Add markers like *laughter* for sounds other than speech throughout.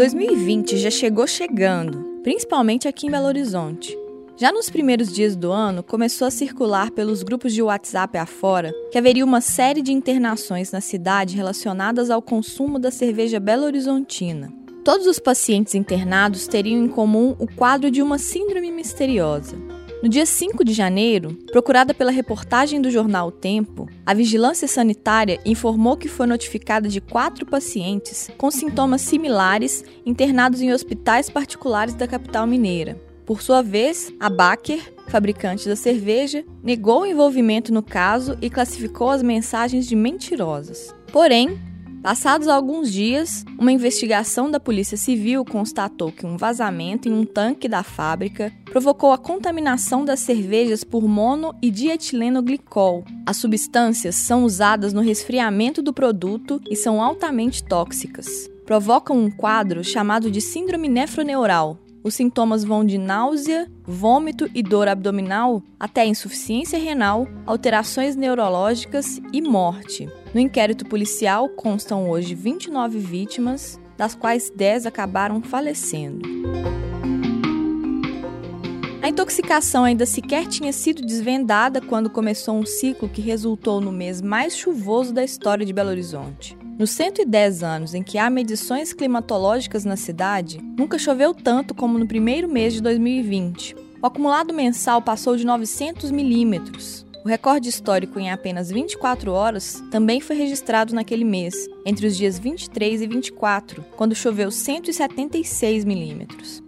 2020 já chegou chegando, principalmente aqui em Belo Horizonte. Já nos primeiros dias do ano, começou a circular pelos grupos de WhatsApp afora que haveria uma série de internações na cidade relacionadas ao consumo da cerveja Belo Horizontina. Todos os pacientes internados teriam em comum o quadro de uma síndrome misteriosa. No dia 5 de janeiro, procurada pela reportagem do jornal O Tempo, a Vigilância Sanitária informou que foi notificada de quatro pacientes com sintomas similares internados em hospitais particulares da capital mineira. Por sua vez, a Baker, fabricante da cerveja, negou o envolvimento no caso e classificou as mensagens de mentirosas. Porém, Passados alguns dias, uma investigação da Polícia Civil constatou que um vazamento em um tanque da fábrica provocou a contaminação das cervejas por mono e dietileno glicol. As substâncias são usadas no resfriamento do produto e são altamente tóxicas. Provocam um quadro chamado de síndrome nefroneural, os sintomas vão de náusea, vômito e dor abdominal até insuficiência renal, alterações neurológicas e morte. No inquérito policial constam hoje 29 vítimas, das quais 10 acabaram falecendo. A intoxicação ainda sequer tinha sido desvendada quando começou um ciclo que resultou no mês mais chuvoso da história de Belo Horizonte. Nos 110 anos em que há medições climatológicas na cidade, nunca choveu tanto como no primeiro mês de 2020. O acumulado mensal passou de 900 milímetros. O recorde histórico em apenas 24 horas também foi registrado naquele mês, entre os dias 23 e 24, quando choveu 176 milímetros.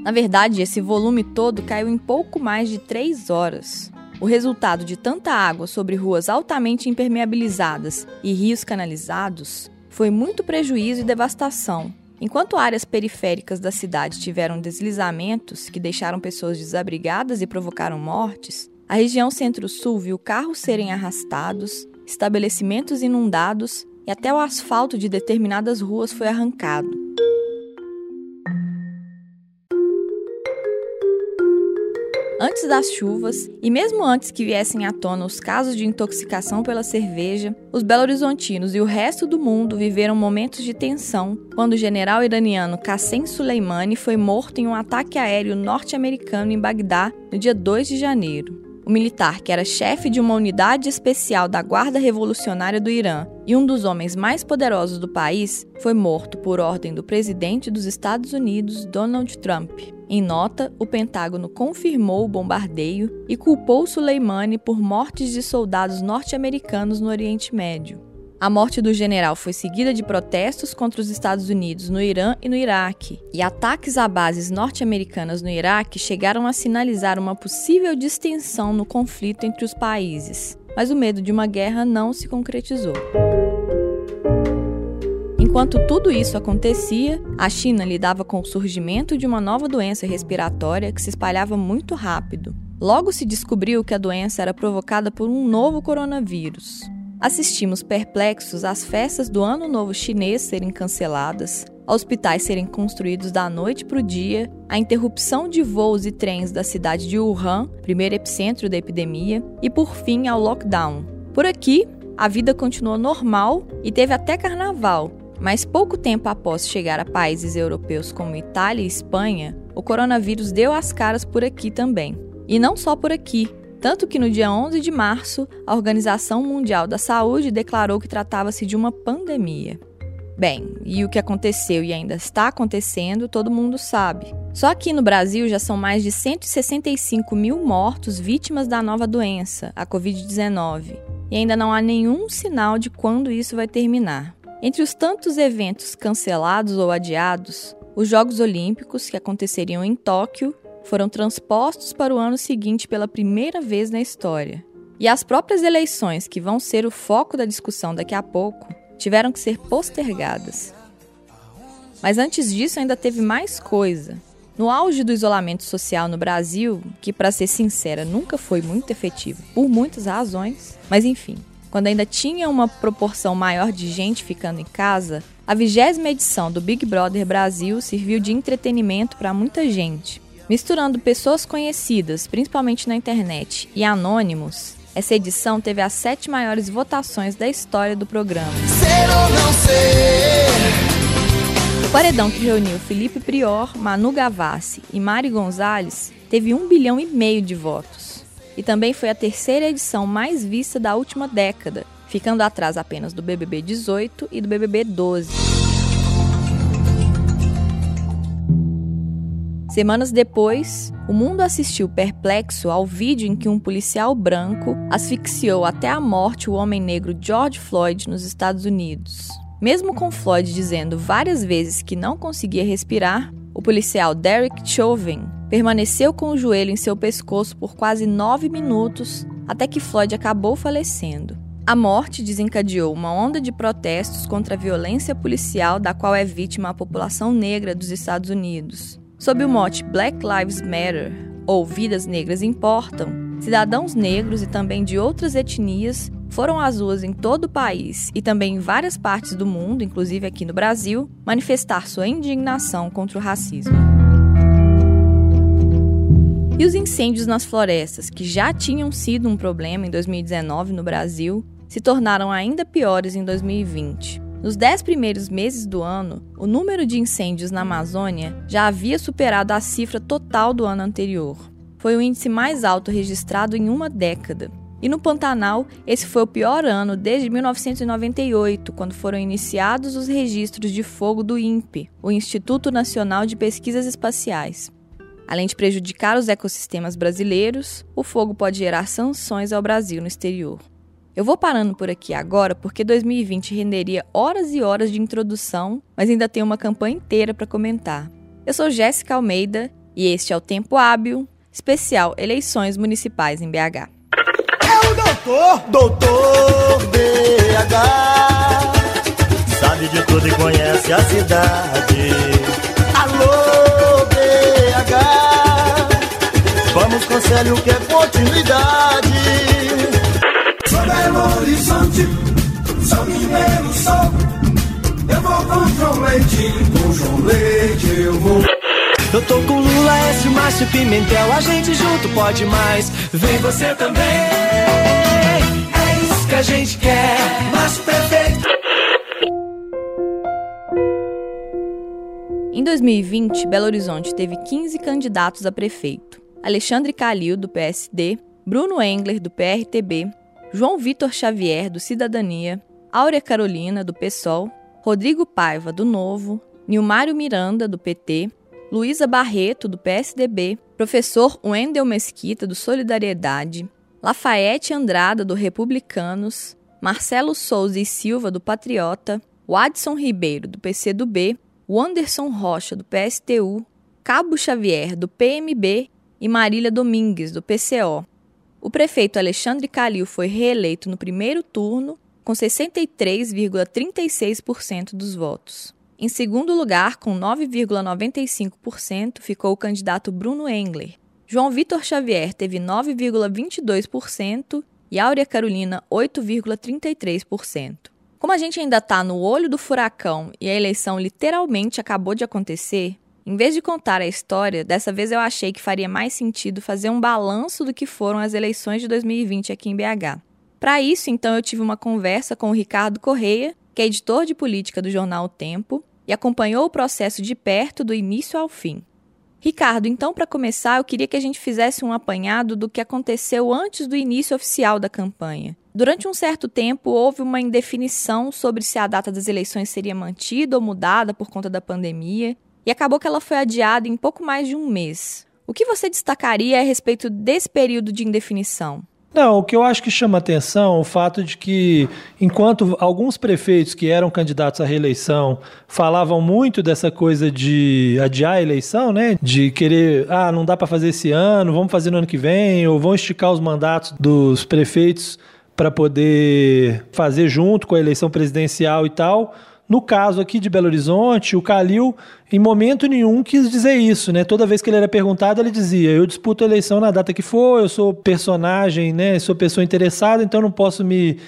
Na verdade, esse volume todo caiu em pouco mais de 3 horas. O resultado de tanta água sobre ruas altamente impermeabilizadas e rios canalizados foi muito prejuízo e devastação. Enquanto áreas periféricas da cidade tiveram deslizamentos que deixaram pessoas desabrigadas e provocaram mortes, a região centro-sul viu carros serem arrastados, estabelecimentos inundados e até o asfalto de determinadas ruas foi arrancado. Antes das chuvas, e mesmo antes que viessem à tona os casos de intoxicação pela cerveja, os belo-horizontinos e o resto do mundo viveram momentos de tensão quando o general iraniano Qassem Soleimani foi morto em um ataque aéreo norte-americano em Bagdá no dia 2 de janeiro. O militar, que era chefe de uma unidade especial da Guarda Revolucionária do Irã e um dos homens mais poderosos do país, foi morto por ordem do presidente dos Estados Unidos, Donald Trump. Em nota, o Pentágono confirmou o bombardeio e culpou Soleimani por mortes de soldados norte-americanos no Oriente Médio. A morte do general foi seguida de protestos contra os Estados Unidos no Irã e no Iraque, e ataques a bases norte-americanas no Iraque chegaram a sinalizar uma possível distensão no conflito entre os países. Mas o medo de uma guerra não se concretizou. Enquanto tudo isso acontecia, a China lidava com o surgimento de uma nova doença respiratória que se espalhava muito rápido. Logo se descobriu que a doença era provocada por um novo coronavírus. Assistimos perplexos às festas do Ano Novo Chinês serem canceladas, hospitais serem construídos da noite para o dia, a interrupção de voos e trens da cidade de Wuhan, primeiro epicentro da epidemia, e por fim ao lockdown. Por aqui, a vida continuou normal e teve até carnaval, mas pouco tempo após chegar a países europeus como Itália e Espanha, o coronavírus deu as caras por aqui também. E não só por aqui, tanto que no dia 11 de março, a Organização Mundial da Saúde declarou que tratava-se de uma pandemia. Bem, e o que aconteceu e ainda está acontecendo, todo mundo sabe. Só aqui no Brasil já são mais de 165 mil mortos vítimas da nova doença, a Covid-19. E ainda não há nenhum sinal de quando isso vai terminar. Entre os tantos eventos cancelados ou adiados, os Jogos Olímpicos, que aconteceriam em Tóquio, foram transpostos para o ano seguinte pela primeira vez na história. E as próprias eleições, que vão ser o foco da discussão daqui a pouco, tiveram que ser postergadas. Mas antes disso, ainda teve mais coisa. No auge do isolamento social no Brasil, que, para ser sincera, nunca foi muito efetivo, por muitas razões, mas enfim, quando ainda tinha uma proporção maior de gente ficando em casa, a vigésima edição do Big Brother Brasil serviu de entretenimento para muita gente. Misturando pessoas conhecidas, principalmente na internet, e anônimos, essa edição teve as sete maiores votações da história do programa. Ser ou não ser. paredão que reuniu Felipe Prior, Manu Gavassi e Mari Gonzalez teve um bilhão e meio de votos. E também foi a terceira edição mais vista da última década, ficando atrás apenas do BBB 18 e do BBB 12. Semanas depois, o mundo assistiu perplexo ao vídeo em que um policial branco asfixiou até a morte o homem negro George Floyd nos Estados Unidos. Mesmo com Floyd dizendo várias vezes que não conseguia respirar, o policial Derek Chauvin permaneceu com o joelho em seu pescoço por quase nove minutos até que Floyd acabou falecendo. A morte desencadeou uma onda de protestos contra a violência policial da qual é vítima a população negra dos Estados Unidos. Sob o mote Black Lives Matter, ou Vidas Negras Importam, cidadãos negros e também de outras etnias foram às ruas em todo o país e também em várias partes do mundo, inclusive aqui no Brasil, manifestar sua indignação contra o racismo. E os incêndios nas florestas, que já tinham sido um problema em 2019 no Brasil, se tornaram ainda piores em 2020. Nos dez primeiros meses do ano, o número de incêndios na Amazônia já havia superado a cifra total do ano anterior. Foi o índice mais alto registrado em uma década. E no Pantanal, esse foi o pior ano desde 1998, quando foram iniciados os registros de fogo do INPE, o Instituto Nacional de Pesquisas Espaciais. Além de prejudicar os ecossistemas brasileiros, o fogo pode gerar sanções ao Brasil no exterior. Eu vou parando por aqui agora porque 2020 renderia horas e horas de introdução, mas ainda tem uma campanha inteira para comentar. Eu sou Jéssica Almeida e este é o Tempo Hábil, especial Eleições Municipais em BH. É o doutor, doutor BH. Sabe de tudo e conhece a cidade. Alô, BH. Vamos com Célio que é continuidade. Belo Horizonte, sou mineiro, sou. Eu vou com João Leite, com João Leite eu vou. Eu tô com Lula, S, Márcio Pimentel, a gente junto pode mais. Vem você também. É isso que a gente quer, Márcio perfeito. Em 2020, Belo Horizonte teve 15 candidatos a prefeito. Alexandre Calil, do PSD, Bruno Engler, do PRTB, João Vitor Xavier, do Cidadania, Áurea Carolina, do PSOL, Rodrigo Paiva, do Novo, Nilmário Miranda, do PT, Luísa Barreto, do PSDB, professor Wendel Mesquita, do Solidariedade, Lafayette Andrada, do Republicanos, Marcelo Souza e Silva, do Patriota, Wadson Ribeiro, do PCdoB, Wanderson Rocha, do PSTU, Cabo Xavier, do PMB e Marília Domingues, do PCO. O prefeito Alexandre Calil foi reeleito no primeiro turno com 63,36% dos votos. Em segundo lugar, com 9,95%, ficou o candidato Bruno Engler. João Vitor Xavier teve 9,22% e Áurea Carolina 8,33%. Como a gente ainda está no olho do furacão e a eleição literalmente acabou de acontecer, em vez de contar a história, dessa vez eu achei que faria mais sentido fazer um balanço do que foram as eleições de 2020 aqui em BH. Para isso, então, eu tive uma conversa com o Ricardo Correia, que é editor de política do jornal O Tempo, e acompanhou o processo de perto do início ao fim. Ricardo, então, para começar, eu queria que a gente fizesse um apanhado do que aconteceu antes do início oficial da campanha. Durante um certo tempo, houve uma indefinição sobre se a data das eleições seria mantida ou mudada por conta da pandemia, e acabou que ela foi adiada em pouco mais de um mês. O que você destacaria a respeito desse período de indefinição? Não, o que eu acho que chama atenção é o fato de que, enquanto alguns prefeitos que eram candidatos à reeleição falavam muito dessa coisa de adiar a eleição, né? De querer, ah, não dá para fazer esse ano, vamos fazer no ano que vem, ou vão esticar os mandatos dos prefeitos para poder fazer junto com a eleição presidencial e tal. No caso aqui de Belo Horizonte, o Calil, em momento nenhum, quis dizer isso, né? Toda vez que ele era perguntado, ele dizia: Eu disputo a eleição na data que for, eu sou personagem, né? Sou pessoa interessada, então não posso me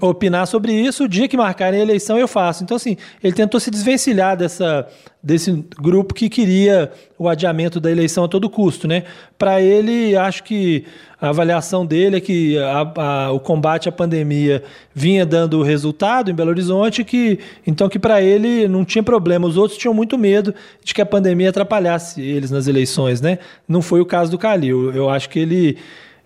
opinar sobre isso, o dia que marcarem a eleição eu faço. Então, assim, ele tentou se desvencilhar dessa, desse grupo que queria o adiamento da eleição a todo custo, né? Para ele, acho que a avaliação dele é que a, a, o combate à pandemia vinha dando resultado em Belo Horizonte, que então que para ele não tinha problema. Os outros tinham muito medo de que a pandemia atrapalhasse eles nas eleições, né? Não foi o caso do Calil. Eu acho que ele,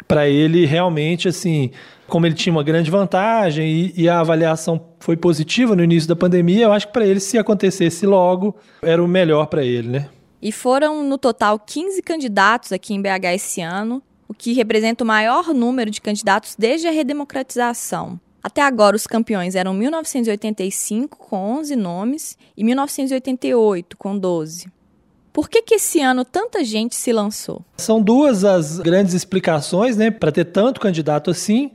para ele, realmente, assim, como ele tinha uma grande vantagem e, e, a avaliação foi positiva no início da pandemia, eu acho que para ele, se acontecesse logo, era o melhor para ele, né? E foram, no total, 15 candidatos aqui em BH esse ano, o que representa o maior número de candidatos desde a redemocratização. Até agora, os campeões eram 1985, com 11 nomes, e 1988, com 12. Por que, que esse ano tanta gente se lançou? São duas as grandes explicações, né, para ter tanto candidato assim.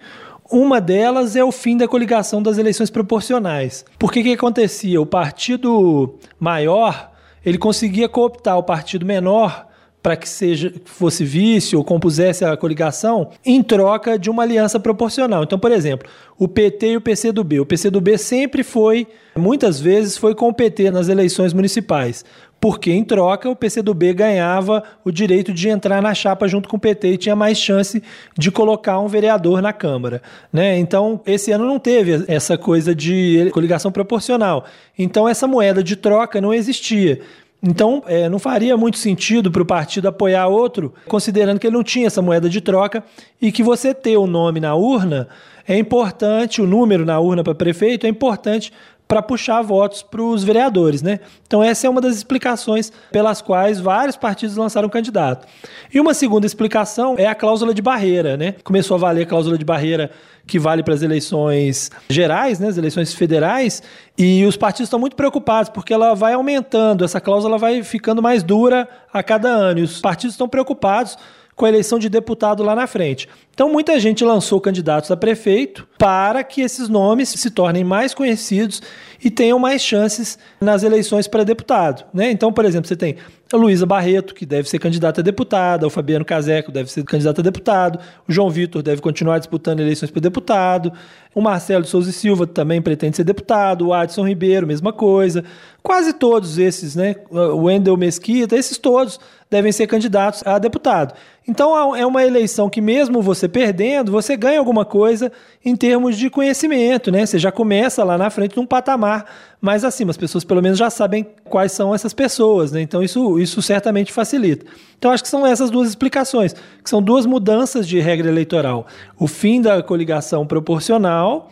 Uma delas é o fim da coligação das eleições proporcionais. Por que que acontecia? O partido maior, ele conseguia cooptar o partido menor para que seja fosse vice ou compusesse a coligação em troca de uma aliança proporcional. Então, por exemplo, o PT e o PCdoB. O PCdoB sempre foi, muitas vezes, foi com o PT nas eleições municipais porque em troca o PCdoB ganhava o direito de entrar na chapa junto com o PT e tinha mais chance de colocar um vereador na Câmara. Né? Então, esse ano não teve essa coisa de coligação proporcional. Então, essa moeda de troca não existia. Então, é, não faria muito sentido para o partido apoiar outro, considerando que ele não tinha essa moeda de troca e que você ter o nome na urna é importante, o número na urna para prefeito é importante para puxar votos para os vereadores, né? Então essa é uma das explicações pelas quais vários partidos lançaram candidato. E uma segunda explicação é a cláusula de barreira, né? Começou a valer a cláusula de barreira que vale para as eleições gerais, né, as eleições federais, e os partidos estão muito preocupados porque ela vai aumentando, essa cláusula vai ficando mais dura a cada ano, e os partidos estão preocupados com a eleição de deputado lá na frente. Então, muita gente lançou candidatos a prefeito para que esses nomes se tornem mais conhecidos e tenham mais chances nas eleições para deputado. Né? Então, por exemplo, você tem a Luísa Barreto, que deve ser candidata a deputada, o Fabiano Caseco deve ser candidato a deputado, o João Vitor deve continuar disputando eleições para deputado, o Marcelo de Souza e Silva também pretende ser deputado, o Adson Ribeiro, mesma coisa. Quase todos esses, né? O Wendel Mesquita, esses todos devem ser candidatos a deputado. Então é uma eleição que, mesmo você perdendo, você ganha alguma coisa em termos de conhecimento, né? Você já começa lá na frente num patamar mais acima. As pessoas, pelo menos, já sabem quais são essas pessoas, né? Então isso, isso certamente facilita. Então acho que são essas duas explicações, que são duas mudanças de regra eleitoral: o fim da coligação proporcional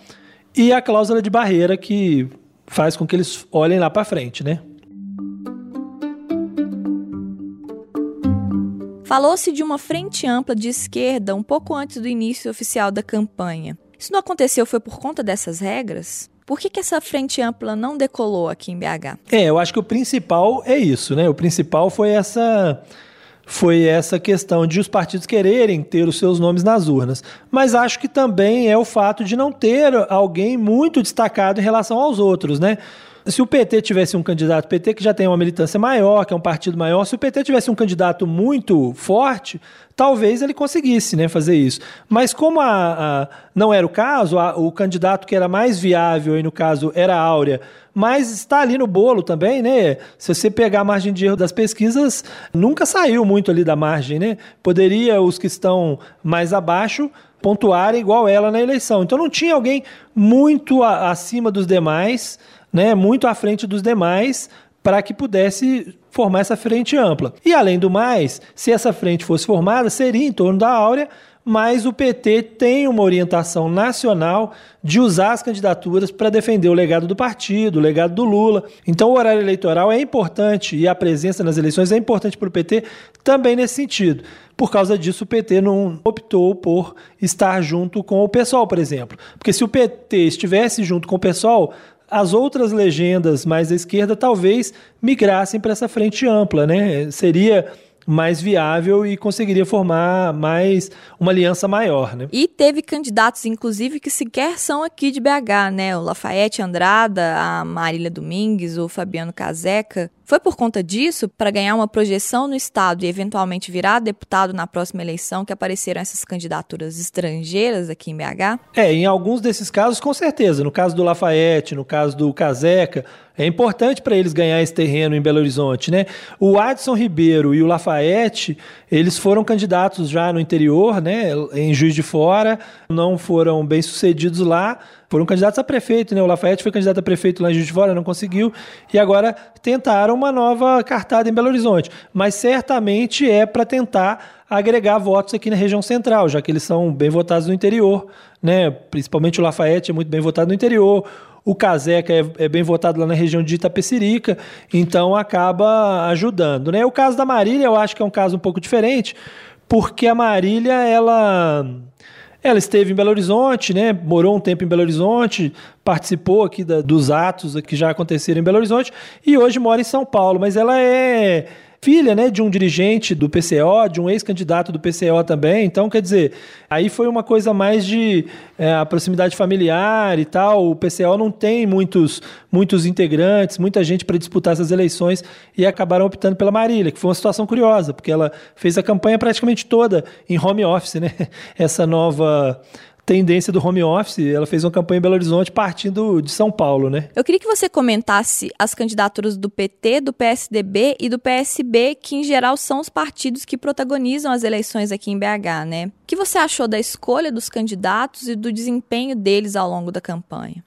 e a cláusula de barreira que faz com que eles olhem lá para frente, né? Falou-se de uma frente ampla de esquerda um pouco antes do início oficial da campanha. Isso não aconteceu foi por conta dessas regras? Por que, que essa frente ampla não decolou aqui em BH? É, eu acho que o principal é isso, né? O principal foi essa foi essa questão de os partidos quererem ter os seus nomes nas urnas. Mas acho que também é o fato de não ter alguém muito destacado em relação aos outros, né? Se o PT tivesse um candidato, PT que já tem uma militância maior, que é um partido maior, se o PT tivesse um candidato muito forte, talvez ele conseguisse né, fazer isso. Mas como a, a não era o caso, a, o candidato que era mais viável, e no caso era a Áurea, mas está ali no bolo também, né? Se você pegar a margem de erro das pesquisas, nunca saiu muito ali da margem, né? Poderia os que estão mais abaixo pontuarem igual ela na eleição. Então não tinha alguém muito a, acima dos demais né, muito à frente dos demais para que pudesse formar essa frente ampla. E além do mais, se essa frente fosse formada, seria em torno da Áurea, mas o PT tem uma orientação nacional de usar as candidaturas para defender o legado do partido, o legado do Lula. Então o horário eleitoral é importante e a presença nas eleições é importante para o PT também nesse sentido. Por causa disso, o PT não optou por estar junto com o PSOL, por exemplo. Porque se o PT estivesse junto com o PSOL, as outras legendas mais à esquerda talvez migrassem para essa frente ampla, né? Seria mais viável e conseguiria formar mais uma aliança maior, né? E teve candidatos, inclusive, que sequer são aqui de BH, né? O Lafayette Andrada, a Marília Domingues, o Fabiano Caseca. Foi por conta disso, para ganhar uma projeção no Estado e eventualmente virar deputado na próxima eleição, que apareceram essas candidaturas estrangeiras aqui em BH? É, em alguns desses casos, com certeza. No caso do Lafayette, no caso do Caseca, é importante para eles ganhar esse terreno em Belo Horizonte, né? O Adson Ribeiro e o Lafayette, eles foram candidatos já no interior, né? Em Juiz de Fora, não foram bem sucedidos lá, foram candidatos a prefeito, né? O Lafayette foi candidato a prefeito lá em Juiz de Fora, não conseguiu, e agora tentaram uma nova cartada em Belo Horizonte. Mas certamente é para tentar agregar votos aqui na região central, já que eles são bem votados no interior, né? Principalmente o Lafayette é muito bem votado no interior. O Caseca é, é, bem votado lá na região de Itapecerica, então acaba ajudando. Né? O caso da Marília, eu acho que é um caso um pouco diferente, porque a Marília, ela. Ela esteve em Belo Horizonte, né? Morou um tempo em Belo Horizonte, participou aqui da, dos atos que já aconteceram em Belo Horizonte e hoje mora em São Paulo. Mas ela é filha né, de um dirigente do PCO, de um ex-candidato do PCO também. Então, quer dizer, aí foi uma coisa mais de é, a proximidade familiar e tal. O PCO não tem muitos, muitos integrantes, muita gente para disputar essas eleições e acabaram optando pela Marília, que foi uma situação curiosa, porque ela fez a campanha praticamente toda em home office, né? *laughs* Essa nova tendência do home office. Ela fez uma campanha em Belo Horizonte partindo de São Paulo, né? Eu queria que você comentasse as candidaturas do PT, do PSDB e do PSB, que em geral são os partidos que protagonizam as eleições aqui em BH, né? O que você achou da escolha dos candidatos e do desempenho deles ao longo da campanha?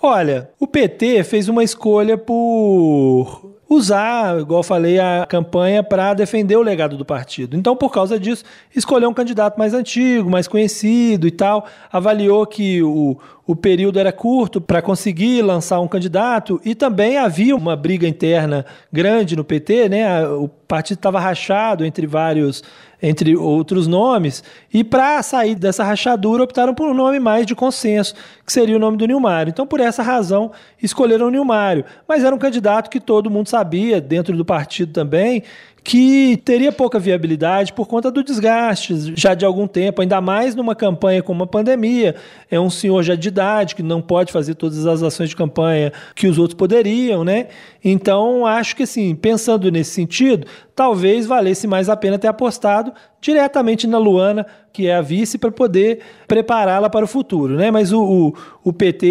Olha, o PT fez uma escolha por usar, igual falei, a campanha para defender o legado do partido. Então, por causa disso, escolheu um candidato mais antigo, mais conhecido e tal. Avaliou que o, o período era curto para conseguir lançar um candidato e também havia uma briga interna grande no PT, né? O partido estava rachado entre vários entre outros nomes, e para sair dessa rachadura optaram por um nome mais de consenso, que seria o nome do Nilmário. Então, por essa razão, escolheram o Nilmário. Mas era um candidato que todo mundo sabia, dentro do partido também, que teria pouca viabilidade por conta do desgaste já de algum tempo, ainda mais numa campanha com uma pandemia. É um senhor já de idade que não pode fazer todas as ações de campanha que os outros poderiam, né? Então, acho que assim, pensando nesse sentido, talvez valesse mais a pena ter apostado diretamente na Luana, que é a vice, para poder prepará-la para o futuro, né? Mas o, o, o PT,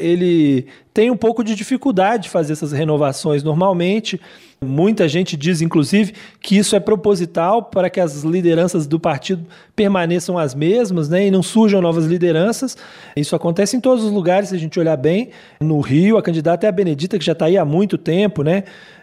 ele tem um pouco de dificuldade de fazer essas renovações normalmente. Muita gente diz, inclusive, que isso é proposital para que as lideranças do partido permaneçam as mesmas né, e não surjam novas lideranças. Isso acontece em todos os lugares, se a gente olhar bem. No Rio, a candidata é a Benedita, que já está aí há muito tempo, né?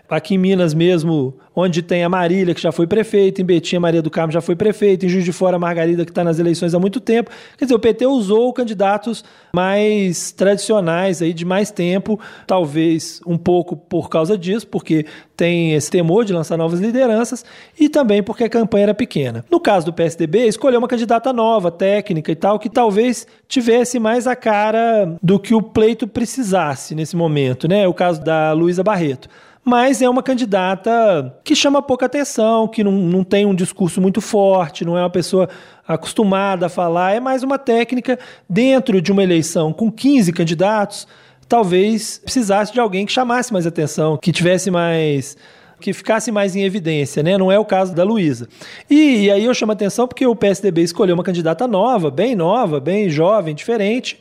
Aqui em Minas mesmo, onde tem a Marília, que já foi prefeita, em Betim Maria do Carmo já foi prefeita, em Juiz de Fora a Margarida, que está nas eleições há muito tempo. Quer dizer, o PT usou candidatos mais tradicionais aí de mais tempo, talvez um pouco por causa disso, porque tem esse temor de lançar novas lideranças e também porque a campanha era pequena. No caso do PSDB, escolheu uma candidata nova, técnica e tal, que talvez tivesse mais a cara do que o pleito precisasse nesse momento, né? O caso da Luísa Barreto mas é uma candidata que chama pouca atenção, que não, não tem um discurso muito forte, não é uma pessoa acostumada a falar, é mais uma técnica dentro de uma eleição com 15 candidatos, talvez precisasse de alguém que chamasse mais atenção, que tivesse mais que ficasse mais em evidência, né? Não é o caso da Luísa. E, e, aí eu chamo atenção porque o PSDB escolheu uma candidata nova, bem nova, bem jovem, diferente,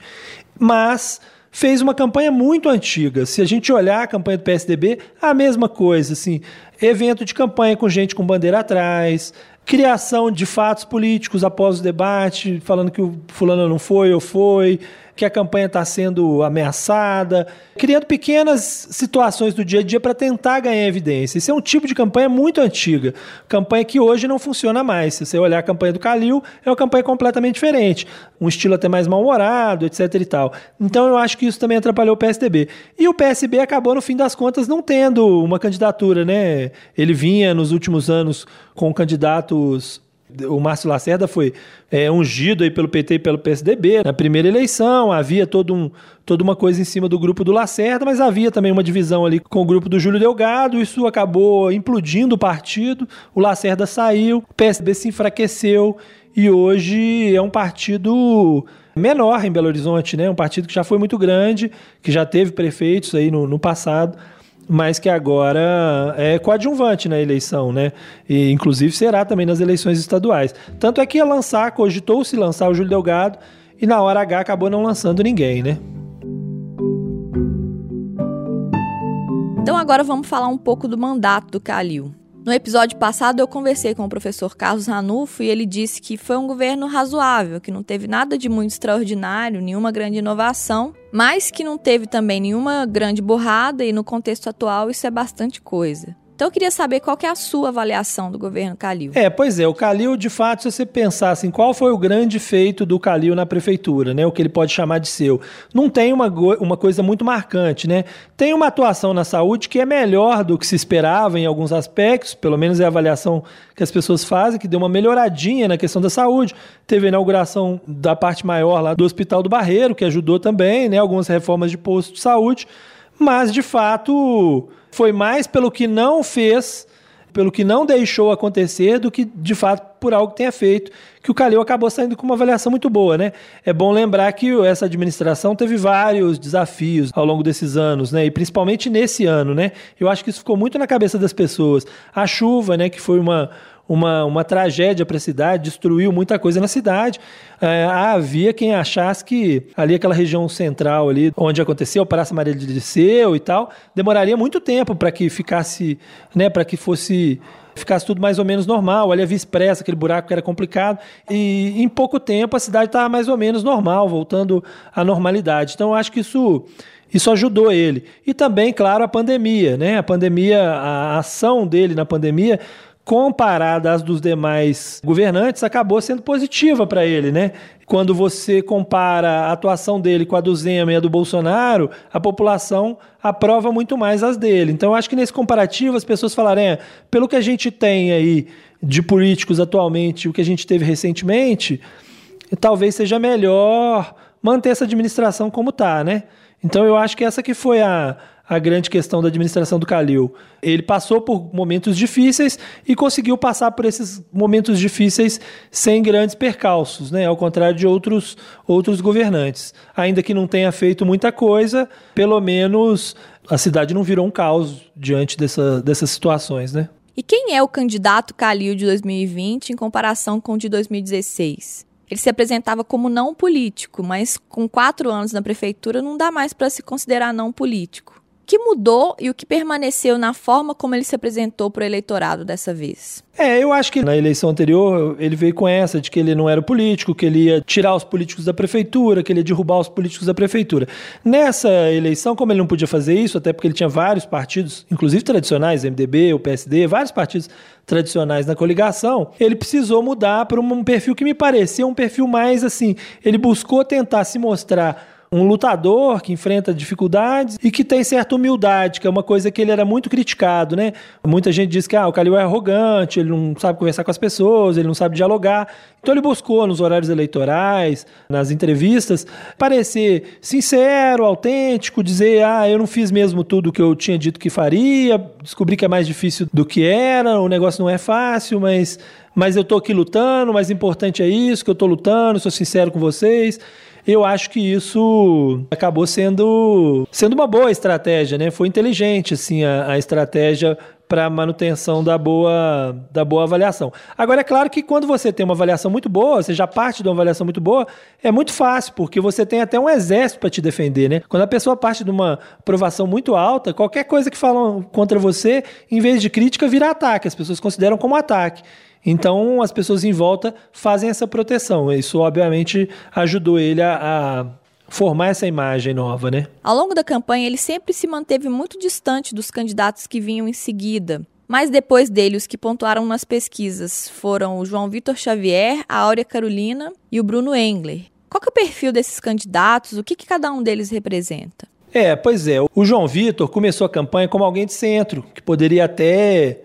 mas fez uma campanha muito antiga. Se a gente olhar a campanha do PSDB, a mesma coisa, assim, evento de campanha com gente com bandeira atrás, criação de fatos políticos após o debate, falando que o fulano não foi ou foi, que a campanha está sendo ameaçada, criando pequenas situações do dia a dia para tentar ganhar evidência. Isso é um tipo de campanha muito antiga, campanha que hoje não funciona mais. Se você olhar a campanha do Calil, é uma campanha completamente diferente, um estilo até mais mal-humorado, etc e tal. Então eu acho que isso também atrapalhou o PSDB. E o PSB acabou, no fim das contas, não tendo uma candidatura, né? Ele vinha nos últimos anos com candidatos o Márcio Lacerda foi é, ungido aí pelo PT e pelo PSDB na primeira eleição. Havia todo um, toda uma coisa em cima do grupo do Lacerda, mas havia também uma divisão ali com o grupo do Júlio Delgado. Isso acabou implodindo o partido. O Lacerda saiu, o PSDB se enfraqueceu e hoje é um partido menor em Belo Horizonte, né? Um partido que já foi muito grande, que já teve prefeitos aí no, no passado mas que agora é coadjuvante na eleição, né? E inclusive será também nas eleições estaduais. Tanto é que ia lançar, cogitou-se lançar o Júlio Delgado e na hora H acabou não lançando ninguém, né? Então agora vamos falar um pouco do mandato do Calil. No episódio passado, eu conversei com o professor Carlos Ranulfo e ele disse que foi um governo razoável, que não teve nada de muito extraordinário, nenhuma grande inovação, mas que não teve também nenhuma grande borrada e no contexto atual isso é bastante coisa. Então eu queria saber qual que é a sua avaliação do governo Calil. É, pois é, o Calil, de fato, se você pensar assim, qual foi o grande feito do Calil na prefeitura, né? O que ele pode chamar de seu. Não tem uma, uma coisa muito marcante, né? Tem uma atuação na saúde que é melhor do que se esperava em alguns aspectos, pelo menos é a avaliação que as pessoas fazem, que deu uma melhoradinha na questão da saúde. Teve a inauguração da parte maior lá do Hospital do Barreiro, que ajudou também, né? Algumas reformas de posto de saúde. Mas, de fato, foi mais pelo que não fez, pelo que não deixou acontecer, do que, de fato, por algo que tenha feito, que o Calil acabou saindo com uma avaliação muito boa, né? É bom lembrar que essa administração teve vários desafios ao longo desses anos, né? E principalmente nesse ano, né? Eu acho que isso ficou muito na cabeça das pessoas. A chuva, né, que foi uma, uma, uma tragédia para a cidade, destruiu muita coisa na cidade. É, havia quem achasse que ali aquela região central ali, onde aconteceu, Praça Maria de Liceu e tal, demoraria muito tempo para que ficasse, né, para que fosse ficasse tudo mais ou menos normal. Ali havia expressa, aquele buraco que era complicado. E em pouco tempo a cidade estava mais ou menos normal, voltando à normalidade. Então eu acho que isso isso ajudou ele. E também, claro, a pandemia, né? A pandemia, a ação dele na pandemia comparada às dos demais governantes, acabou sendo positiva para ele, né? Quando você compara a atuação dele com a do Zema e a do Bolsonaro, a população aprova muito mais as dele. Então, eu acho que nesse comparativo as pessoas falarem, é, pelo que a gente tem aí de políticos atualmente, o que a gente teve recentemente, talvez seja melhor manter essa administração como está, né? Então, eu acho que essa que foi a a grande questão da administração do Calil. Ele passou por momentos difíceis e conseguiu passar por esses momentos difíceis sem grandes percalços, né? ao contrário de outros, outros governantes. Ainda que não tenha feito muita coisa, pelo menos a cidade não virou um caos diante dessa, dessas situações. Né? E quem é o candidato Calil de 2020 em comparação com o de 2016? Ele se apresentava como não político, mas com quatro anos na prefeitura não dá mais para se considerar não político que mudou e o que permaneceu na forma como ele se apresentou para o eleitorado dessa vez? É, eu acho que na eleição anterior ele veio com essa de que ele não era político, que ele ia tirar os políticos da prefeitura, que ele ia derrubar os políticos da prefeitura. Nessa eleição, como ele não podia fazer isso, até porque ele tinha vários partidos, inclusive tradicionais, MDB, o PSD, vários partidos tradicionais na coligação, ele precisou mudar para um perfil que me parecia um perfil mais assim. Ele buscou tentar se mostrar um lutador que enfrenta dificuldades e que tem certa humildade, que é uma coisa que ele era muito criticado, né? Muita gente diz que ah, o Calil é arrogante, ele não sabe conversar com as pessoas, ele não sabe dialogar. Então ele buscou nos horários eleitorais, nas entrevistas, parecer sincero, autêntico, dizer, ah, eu não fiz mesmo tudo o que eu tinha dito que faria, descobri que é mais difícil do que era, o negócio não é fácil, mas mas eu estou aqui lutando, mais importante é isso, que eu estou lutando, sou sincero com vocês eu acho que isso acabou sendo, sendo uma boa estratégia, né? Foi inteligente, assim, a, a estratégia para manutenção da boa, da boa avaliação. Agora, é claro que quando você tem uma avaliação muito boa, você já parte de uma avaliação muito boa, é muito fácil, porque você tem até um exército para te defender, né? Quando a pessoa parte de uma aprovação muito alta, qualquer coisa que falam contra você, em vez de crítica, vira ataque. As pessoas consideram como ataque. Então, as pessoas em volta fazem essa proteção. Isso, obviamente, ajudou ele a, a formar essa imagem nova, né? Ao longo da campanha, ele sempre se manteve muito distante dos candidatos que vinham em seguida. Mas depois dele, os que pontuaram nas pesquisas foram o João Vitor Xavier, a Áurea Carolina e o Bruno Engler. Qual é o perfil desses candidatos? O que, que cada um deles representa? É, pois é. O João Vitor começou a campanha como alguém de centro, que poderia até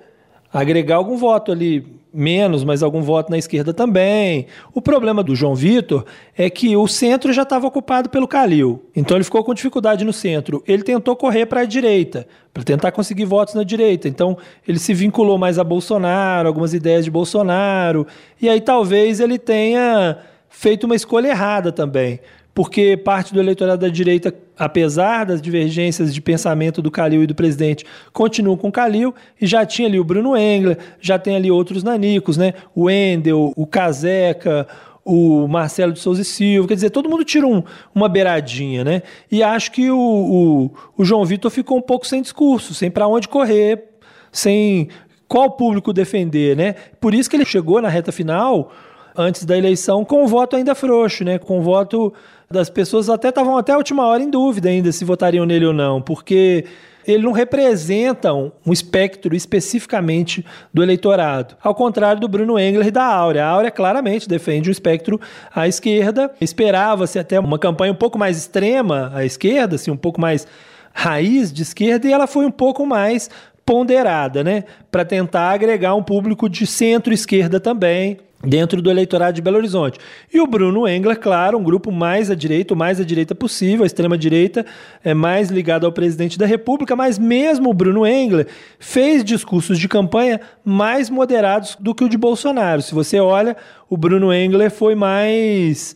agregar algum voto ali menos, mas algum voto na esquerda também. O problema do João Vitor é que o centro já estava ocupado pelo Calil, então ele ficou com dificuldade no centro. Ele tentou correr para a direita, para tentar conseguir votos na direita. Então ele se vinculou mais a Bolsonaro, algumas ideias de Bolsonaro, e aí talvez ele tenha feito uma escolha errada também. Porque parte do eleitorado da direita, apesar das divergências de pensamento do Calil e do presidente, continua com o Calil, e já tinha ali o Bruno Engler, já tem ali outros nanicos, né? O Endel, o Caseca, o Marcelo de Souza e Silva, quer dizer, todo mundo tira um, uma beiradinha, né? E acho que o, o, o João Vitor ficou um pouco sem discurso, sem para onde correr, sem qual público defender, né? Por isso que ele chegou na reta final, antes da eleição, com o voto ainda frouxo, né? Com o voto das pessoas até estavam até a última hora em dúvida ainda se votariam nele ou não, porque ele não representa um, espectro especificamente do eleitorado. Ao contrário do Bruno Engler e da Áurea. A Áurea claramente defende um espectro à esquerda. Esperava-se até uma campanha um pouco mais extrema à esquerda, assim, um pouco mais raiz de esquerda, e ela foi um pouco mais ponderada, né? Para tentar agregar um público de centro-esquerda também dentro do eleitorado de Belo Horizonte. E o Bruno Engler, claro, um grupo mais à direita, o mais à direita possível, a extrema-direita é mais ligado ao presidente da República, mas mesmo o Bruno Engler fez discursos de campanha mais moderados do que o de Bolsonaro. Se você olha, o Bruno Engler foi mais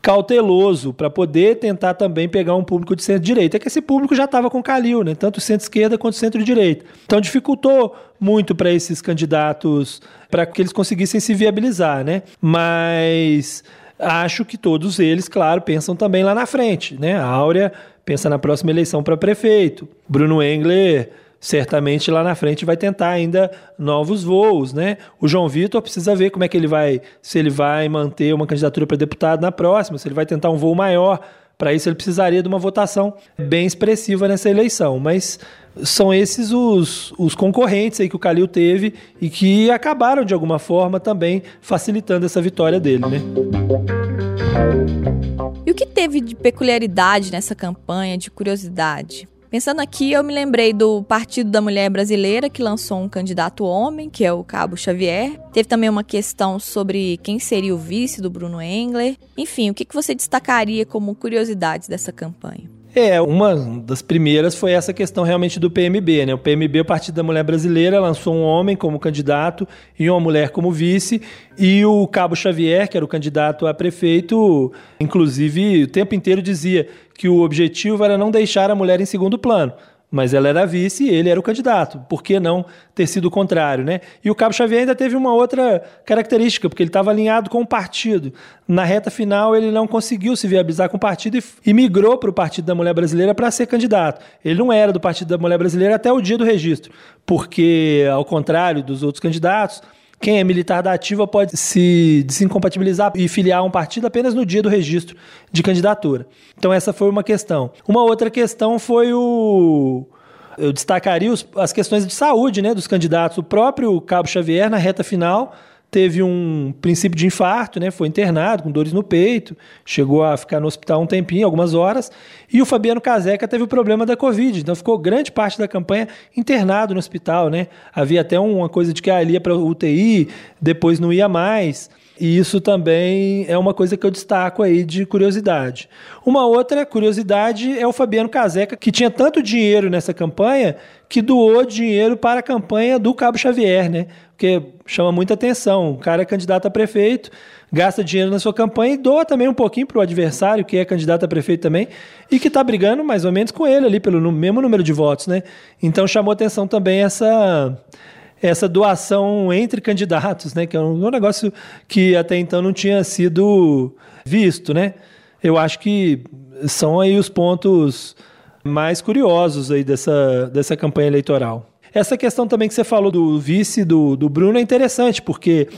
cauteloso para poder tentar também pegar um público de centro-direita. É que esse público já estava com Calil, né? tanto centro-esquerda quanto centro-direita. Então dificultou muito para esses candidatos para que eles conseguissem se viabilizar, né? Mas acho que todos eles, claro, pensam também lá na frente, né? A Áurea pensa na próxima eleição para prefeito. Bruno Engler certamente lá na frente vai tentar ainda novos voos, né? O João Vitor precisa ver como é que ele vai, se ele vai manter uma candidatura para deputado na próxima, se ele vai tentar um voo maior. Para isso ele precisaria de uma votação bem expressiva nessa eleição, mas são esses os, os concorrentes aí que o Calil teve e que acabaram de alguma forma também facilitando essa vitória dele, né? E o que teve de peculiaridade nessa campanha, de curiosidade? Pensando aqui, eu me lembrei do Partido da Mulher Brasileira, que lançou um candidato homem, que é o Cabo Xavier. Teve também uma questão sobre quem seria o vice do Bruno Engler. Enfim, o que você destacaria como curiosidades dessa campanha? É, uma das primeiras foi essa questão realmente do PMB, né? O PMB, o Partido da Mulher Brasileira, lançou um homem como candidato e uma mulher como vice, e o Cabo Xavier, que era o candidato a prefeito, inclusive o tempo inteiro dizia que o objetivo era não deixar a mulher em segundo plano mas ela era vice e ele era o candidato. Por que não ter sido o contrário, né? E o Cabo Xavier ainda teve uma outra característica, porque ele estava alinhado com o partido. Na reta final, ele não conseguiu se viabilizar com o partido e, migrou para o Partido da Mulher Brasileira para ser candidato. Ele não era do Partido da Mulher Brasileira até o dia do registro, porque, ao contrário dos outros candidatos, quem é militar da ativa pode se desincompatibilizar e filiar a um partido apenas no dia do registro de candidatura. Então, essa foi uma questão. Uma outra questão foi o. Eu destacaria os, as questões de saúde né, dos candidatos. O próprio Cabo Xavier, na reta final, teve um princípio de infarto, né? Foi internado com dores no peito, chegou a ficar no hospital um tempinho, algumas horas. E o Fabiano Caseca teve o problema da Covid, então ficou grande parte da campanha internado no hospital, né? Havia até uma coisa de que ali ia para UTI, depois não ia mais. E isso também é uma coisa que eu destaco aí de curiosidade. Uma outra curiosidade é o Fabiano Caseca, que tinha tanto dinheiro nessa campanha que doou dinheiro para a campanha do Cabo Xavier, né? Porque chama muita atenção. O cara é candidato a prefeito, gasta dinheiro na sua campanha e doa também um pouquinho para o adversário, que é candidato a prefeito também, e que está brigando mais ou menos com ele ali, pelo mesmo número de votos, né? Então chamou atenção também essa essa doação entre candidatos, né? Que é um, negócio que até então não tinha sido visto, né? Eu acho que são aí os pontos mais curiosos aí dessa, dessa campanha eleitoral. Essa questão também que você falou do vice do, do Bruno é interessante, porque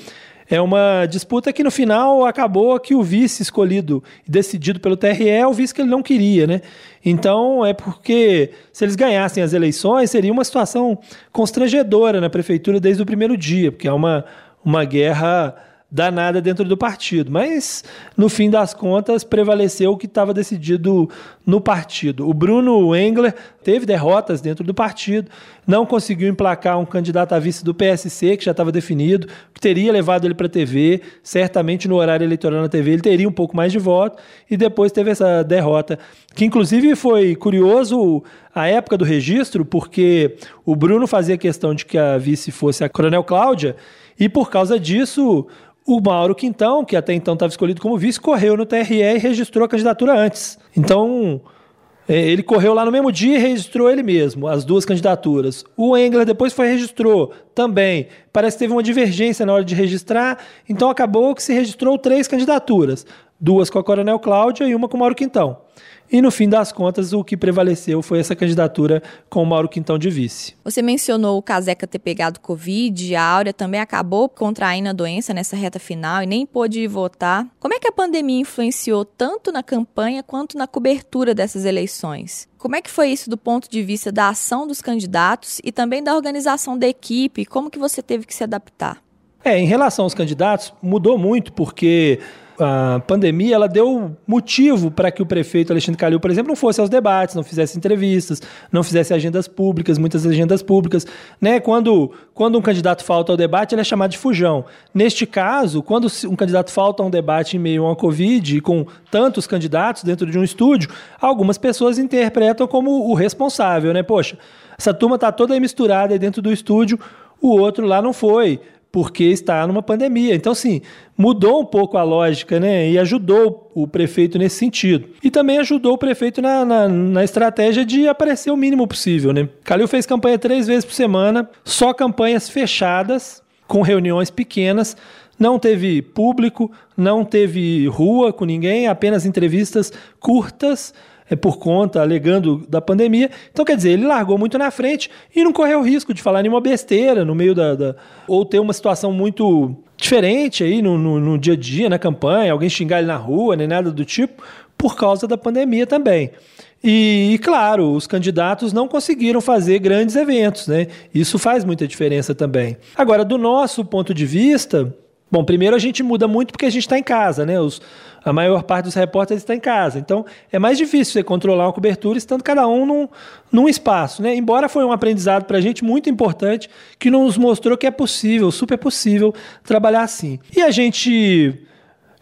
é uma disputa que no final acabou que o vice escolhido e decidido pelo TRE é o vice que ele não queria, né? Então é porque se eles ganhassem as eleições seria uma situação constrangedora na prefeitura desde o primeiro dia, porque é uma, uma guerra danada dentro do partido. Mas, no fim das contas, prevaleceu o que estava decidido no partido. O Bruno Engler teve derrotas dentro do partido, não conseguiu emplacar um candidato a vice do PSC, que já estava definido, que teria levado ele para a TV, certamente no horário eleitoral na TV ele teria um pouco mais de voto, e depois teve essa derrota, que inclusive foi curioso a época do registro, porque o Bruno fazia questão de que a vice fosse a Coronel Cláudia, e por causa disso, o Mauro Quintão, que até então estava escolhido como vice, correu no TRE e registrou a candidatura antes. Então, é, ele correu lá no mesmo dia e registrou ele mesmo, as duas candidaturas. O Engler depois foi registrou também. Parece que teve uma divergência na hora de registrar, então acabou que se registrou três candidaturas. Duas com a Coronel Cláudia e uma com o Mauro Quintão. E no fim das contas, o que prevaleceu foi essa candidatura com o Mauro Quintão de vice. Você mencionou o Caseca ter pegado Covid, a Áurea também acabou contraindo a doença nessa reta final e nem pôde votar. Como é que a pandemia influenciou tanto na campanha quanto na cobertura dessas eleições? Como é que foi isso do ponto de vista da ação dos candidatos e também da organização da equipe? Como que você teve que se adaptar? É, em relação aos candidatos, mudou muito, porque a pandemia ela deu motivo para que o prefeito Alexandre Calil, por exemplo, não fosse aos debates, não fizesse entrevistas, não fizesse agendas públicas, muitas agendas públicas. Né? Quando, quando um candidato falta ao debate, ele é chamado de fujão. Neste caso, quando um candidato falta a um debate em meio a uma Covid com tantos candidatos dentro de um estúdio, algumas pessoas interpretam como o responsável. Né? Poxa, essa turma está toda misturada aí dentro do estúdio, o outro lá não foi porque está numa pandemia. Então, assim, mudou um pouco a lógica, né? E ajudou o prefeito nesse sentido. E também ajudou o prefeito na, na, na estratégia de aparecer o mínimo possível, né? Calil fez campanha três vezes por semana, só campanhas fechadas, com reuniões pequenas. Não teve público, não teve rua com ninguém, apenas entrevistas curtas por conta, alegando da pandemia. Então, quer dizer, ele largou muito na frente e não correu o risco de falar nenhuma besteira no meio da. da ou ter uma situação muito diferente aí no, no, no, dia a dia, na campanha, alguém xingar ele na rua, nem nada do tipo, por causa da pandemia também. E, claro, os candidatos não conseguiram fazer grandes eventos, né? Isso faz muita diferença também. Agora, do nosso ponto de vista, bom, primeiro a gente muda muito porque a gente está em casa, né? Os, a maior parte dos repórteres está em casa. Então, é mais difícil você controlar uma cobertura estando cada um num, num espaço. Né? Embora foi um aprendizado para a gente muito importante, que nos mostrou que é possível, super possível, trabalhar assim. E a gente,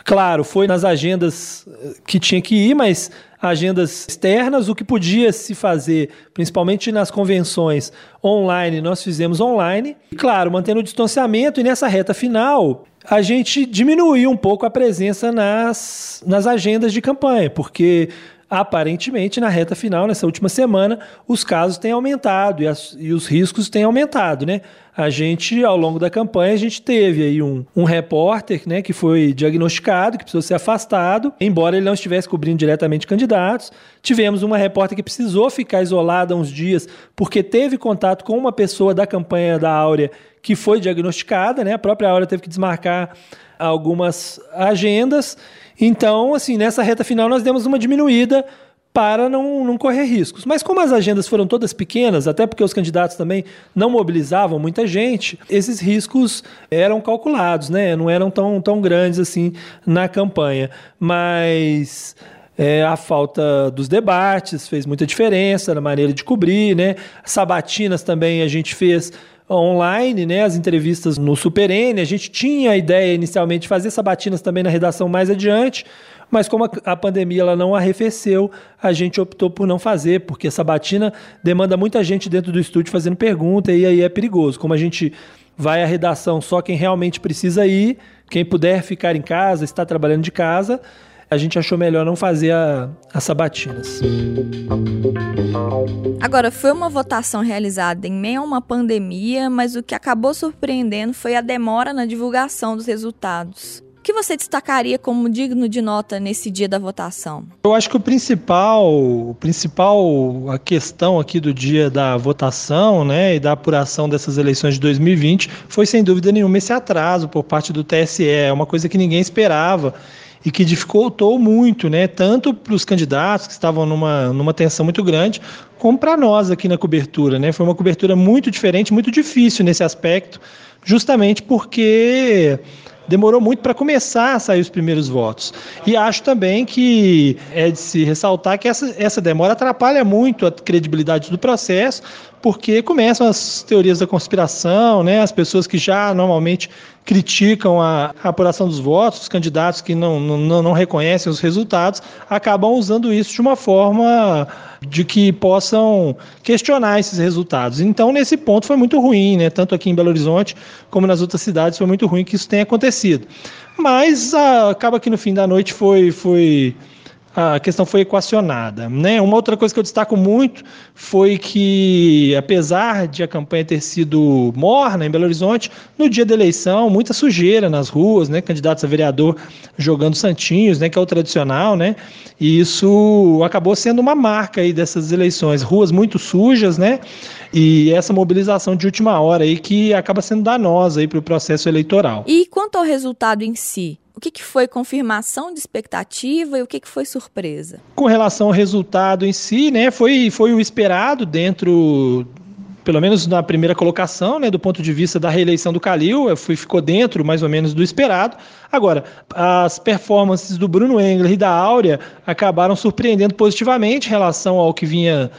claro, foi nas agendas eh, que tinha que ir, mas agendas externas, o que podia se fazer, principalmente nas convenções online, nós fizemos online. E, claro, mantendo o distanciamento, e nessa reta final, a gente diminuiu um pouco a presença nas, nas agendas de campanha, porque aparentemente na reta final, nessa última semana, os casos têm aumentado e, as, e, os riscos têm aumentado, né? A gente, ao longo da campanha, a gente teve aí um, um repórter né, que foi diagnosticado, que precisou ser afastado, embora ele não estivesse cobrindo diretamente candidatos. Tivemos uma repórter que precisou ficar isolada uns dias porque teve contato com uma pessoa da campanha da Áurea que foi diagnosticada, né? A própria Áurea teve que desmarcar algumas agendas. Então, assim, nessa reta final nós demos uma diminuída para não, não correr riscos. Mas como as agendas foram todas pequenas, até porque os candidatos também não mobilizavam muita gente, esses riscos eram calculados, né? Não eram tão, tão grandes assim na campanha. Mas é, a falta dos debates fez muita diferença na maneira de cobrir, né? Sabatinas também a gente fez online, né, as entrevistas no Super N. A gente tinha a ideia inicialmente de fazer sabatinas também na redação mais adiante, mas como a, pandemia ela não arrefeceu, a gente optou por não fazer, porque sabatina demanda muita gente dentro do estúdio fazendo pergunta e aí é perigoso. Como a gente vai à redação só quem realmente precisa ir, quem puder ficar em casa, está trabalhando de casa, a gente achou melhor não fazer a, as sabatinas. Agora, foi uma votação realizada em meio a uma pandemia, mas o que acabou surpreendendo foi a demora na divulgação dos resultados. O que você destacaria como digno de nota nesse dia da votação? Eu acho que o principal, o principal a questão aqui do dia da votação, né, e da apuração dessas eleições de 2020 foi sem dúvida nenhuma esse atraso por parte do TSE, é uma coisa que ninguém esperava e que dificultou muito, né, tanto para os candidatos que estavam numa, numa tensão muito grande, como para nós aqui na cobertura. Né? Foi uma cobertura muito diferente, muito difícil nesse aspecto, justamente porque demorou muito para começar a sair os primeiros votos. E acho também que é de se ressaltar que essa, essa demora atrapalha muito a credibilidade do processo, porque começam as teorias da conspiração, né? As pessoas que já normalmente criticam a, a apuração dos votos, os candidatos que não, não, não reconhecem os resultados, acabam usando isso de uma forma de que possam questionar esses resultados. Então, nesse ponto foi muito ruim, né? Tanto aqui em Belo Horizonte como nas outras cidades foi muito ruim que isso tenha acontecido. Mas ah, acaba que no fim da noite foi, foi a questão foi equacionada. Né? Uma outra coisa que eu destaco muito foi que, apesar de a campanha ter sido morna em Belo Horizonte, no dia da eleição, muita sujeira nas ruas, né? candidatos a vereador jogando santinhos, né? que é o tradicional, né? e isso acabou sendo uma marca aí dessas eleições. Ruas muito sujas, né? e essa mobilização de última hora aí que acaba sendo danosa para o processo eleitoral. E quanto ao resultado em si? O que, que foi confirmação de expectativa e o que, que foi surpresa? Com relação ao resultado em si, né, foi, foi o esperado dentro pelo menos na primeira colocação, né, do ponto de vista da reeleição do Calil, fui, ficou dentro mais ou menos do esperado. Agora, as performances do Bruno Engler e da Áurea acabaram surpreendendo positivamente em relação ao que vinha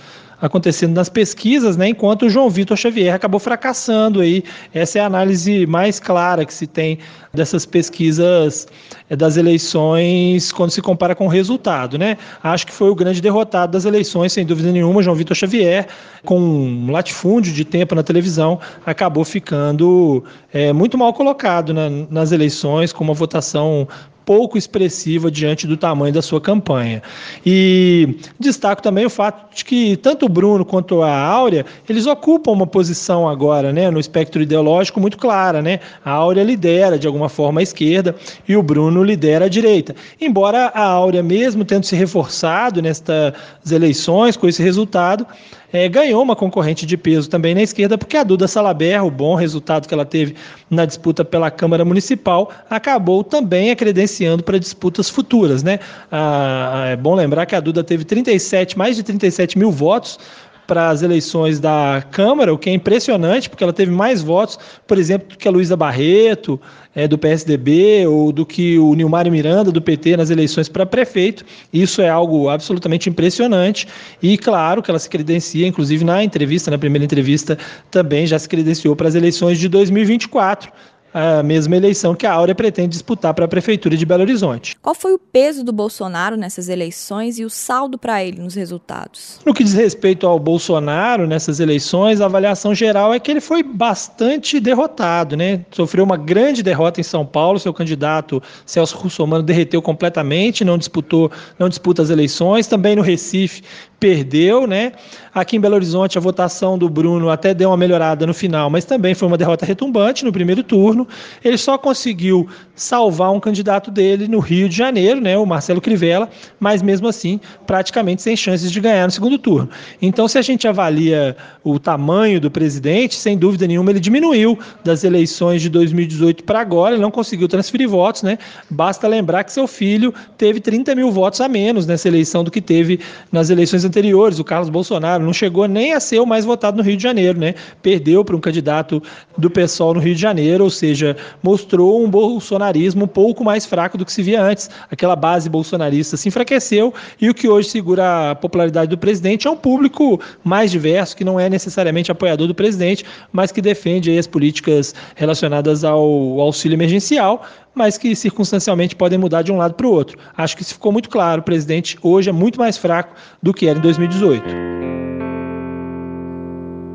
acontecendo nas pesquisas, né, enquanto o João Vitor Xavier acabou fracassando aí. Essa é a análise mais clara que se tem dessas pesquisas eh, das eleições quando se compara com o resultado, né? Acho que foi o grande derrotado das eleições, sem dúvida nenhuma, João Vitor Xavier, com um latifúndio de tempo na televisão, acabou ficando é, muito mal colocado na, nas eleições, com uma votação pouco expressiva diante do tamanho da sua campanha. E destaco também o fato de que tanto o Bruno quanto a Áurea, eles ocupam uma posição agora, né, no espectro ideológico muito clara, né? A Áurea lidera de alguma forma a esquerda e o Bruno lidera a direita. Embora a Áurea mesmo tendo se reforçado nestas eleições com esse resultado, é, ganhou uma concorrente de peso também na esquerda, porque a Duda Salaber, o bom resultado que ela teve na disputa pela Câmara Municipal, acabou também a credenciando para disputas futuras. Né? Ah, é bom lembrar que a Duda teve 37, mais de 37 mil votos para as eleições da Câmara, o que é impressionante, porque ela teve mais votos, por exemplo, do que a Luísa Barreto, é, do PSDB, ou do que o Nilmar Miranda, do PT, nas eleições para prefeito. Isso é algo absolutamente impressionante. E claro que ela se credencia, inclusive na entrevista, na primeira entrevista, também já se credenciou para as eleições de 2024 a mesma eleição que a Áurea pretende disputar para a Prefeitura de Belo Horizonte. Qual foi o peso do Bolsonaro nessas eleições e o saldo para ele nos resultados? No que diz respeito ao Bolsonaro nessas eleições, a avaliação geral é que ele foi bastante derrotado, né? Sofreu uma grande derrota em São Paulo, seu candidato Celso Russomano derreteu completamente, não disputou, não disputa as eleições, também no Recife perdeu, né? Aqui em Belo Horizonte a votação do Bruno até deu uma melhorada no final, mas também foi uma derrota retumbante no primeiro turno. Ele só conseguiu salvar um candidato dele no Rio de Janeiro, né, o Marcelo Crivella, mas mesmo assim praticamente sem chances de ganhar no segundo turno. Então, se a gente avalia o tamanho do presidente, sem dúvida nenhuma ele diminuiu das eleições de 2018 para agora, ele não conseguiu transferir votos, né? Basta lembrar que seu filho teve 30 mil votos a menos nessa eleição do que teve nas eleições anteriores. O Carlos Bolsonaro não chegou nem a ser o mais votado no Rio de Janeiro, né? Perdeu para um candidato do PSOL no Rio de Janeiro, ou seja, mostrou um bolsonarismo um pouco mais fraco do que se via antes. Aquela base bolsonarista se enfraqueceu e o que hoje segura a popularidade do presidente é um público mais diverso, que não é necessariamente apoiador do presidente, mas que defende as políticas relacionadas ao auxílio emergencial, mas que circunstancialmente podem mudar de um lado para o outro. Acho que isso ficou muito claro. O presidente hoje é muito mais fraco do que era em 2018.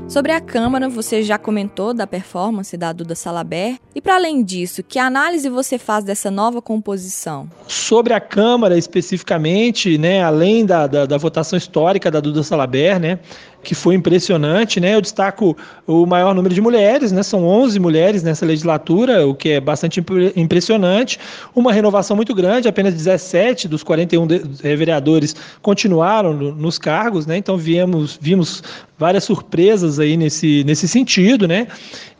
Sobre a Câmara, você já comentou da performance da Duda Salaber. E para além disso, que análise você faz dessa nova composição? Sobre a Câmara especificamente, né, além da, da, da votação histórica da Duda Salaber, né, que foi impressionante, né? Eu destaco o maior número de mulheres, né? São 11 mulheres nessa legislatura, o que é bastante impressionante. Uma renovação muito grande, apenas 17 dos 41 eh, vereadores continuaram nos cargos, né? Então viemos, vimos várias surpresas aí nesse, nesse sentido, né?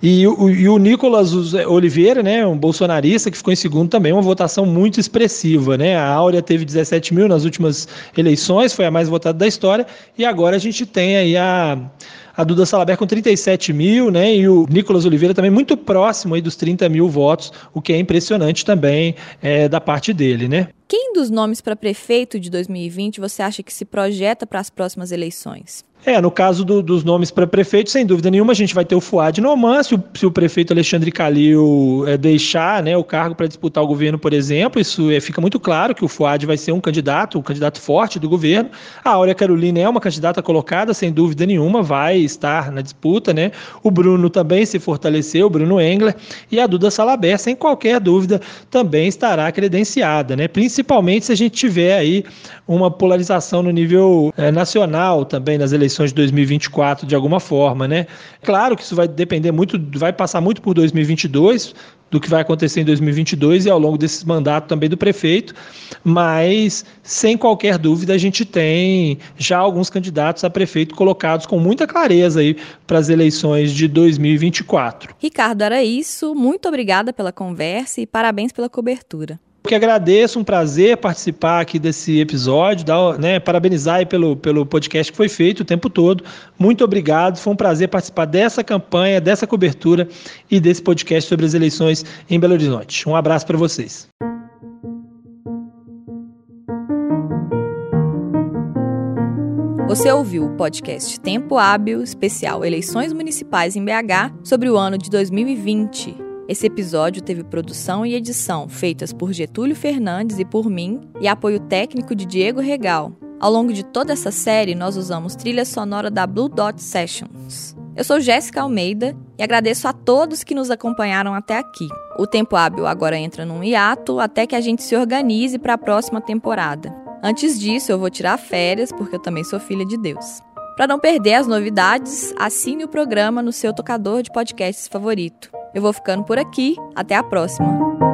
E o, e o Nicolas Oliveira, né, um bolsonarista que ficou em segundo também, uma votação muito expressiva, né? A Áurea teve 17 mil nas últimas eleições, foi a mais votada da história, e agora a gente tem aí a, a Duda Salaber com 37 mil, né? E o Nicolas Oliveira também muito próximo aí dos 30 mil votos, o que é impressionante também é, da parte dele, né? Quem dos nomes para prefeito de 2020 você acha que se projeta para as próximas eleições? É, no caso do, dos nomes para prefeito, sem dúvida nenhuma, a gente vai ter o Fuad Noman, se o, se o prefeito Alexandre Calil é, deixar né, o cargo para disputar o governo, por exemplo, isso é, fica muito claro que o Fuad vai ser um candidato, um candidato forte do governo. A Áurea Carolina é uma candidata colocada, sem dúvida nenhuma, vai estar na disputa, né? O Bruno também se fortaleceu, o Bruno Engler, e a Duda Salaber, sem qualquer dúvida, também estará credenciada, né? Principalmente se a gente tiver aí uma polarização no nível é, nacional também nas eleições eleições de 2024 de alguma forma, né? Claro que isso vai depender muito, vai passar muito por 2022, do que vai acontecer em 2022 e ao longo desse mandato também do prefeito, mas sem qualquer dúvida a gente tem já alguns candidatos a prefeito colocados com muita clareza aí para as eleições de 2024. Ricardo, era isso. Muito obrigada pela conversa e parabéns pela cobertura que agradeço, um prazer participar aqui desse episódio, né, parabenizar pelo, pelo podcast que foi feito o tempo todo. Muito obrigado, foi um prazer participar dessa campanha, dessa cobertura e desse podcast sobre as eleições em Belo Horizonte. Um abraço para vocês. Você ouviu o podcast Tempo Hábil Especial Eleições Municipais em BH sobre o ano de 2020. Esse episódio teve produção e edição feitas por Getúlio Fernandes e por mim e apoio técnico de Diego Regal. Ao longo de toda essa série, nós usamos trilha sonora da Blue Dot Sessions. Eu sou Jéssica Almeida e agradeço a todos que nos acompanharam até aqui. O Tempo Hábil agora entra num hiato até que a gente se organize para a próxima temporada. Antes disso, eu vou tirar férias porque eu também sou filha de Deus. Para não perder as novidades, assine o programa no seu tocador de podcasts favorito. Eu vou ficando por aqui. Até a próxima!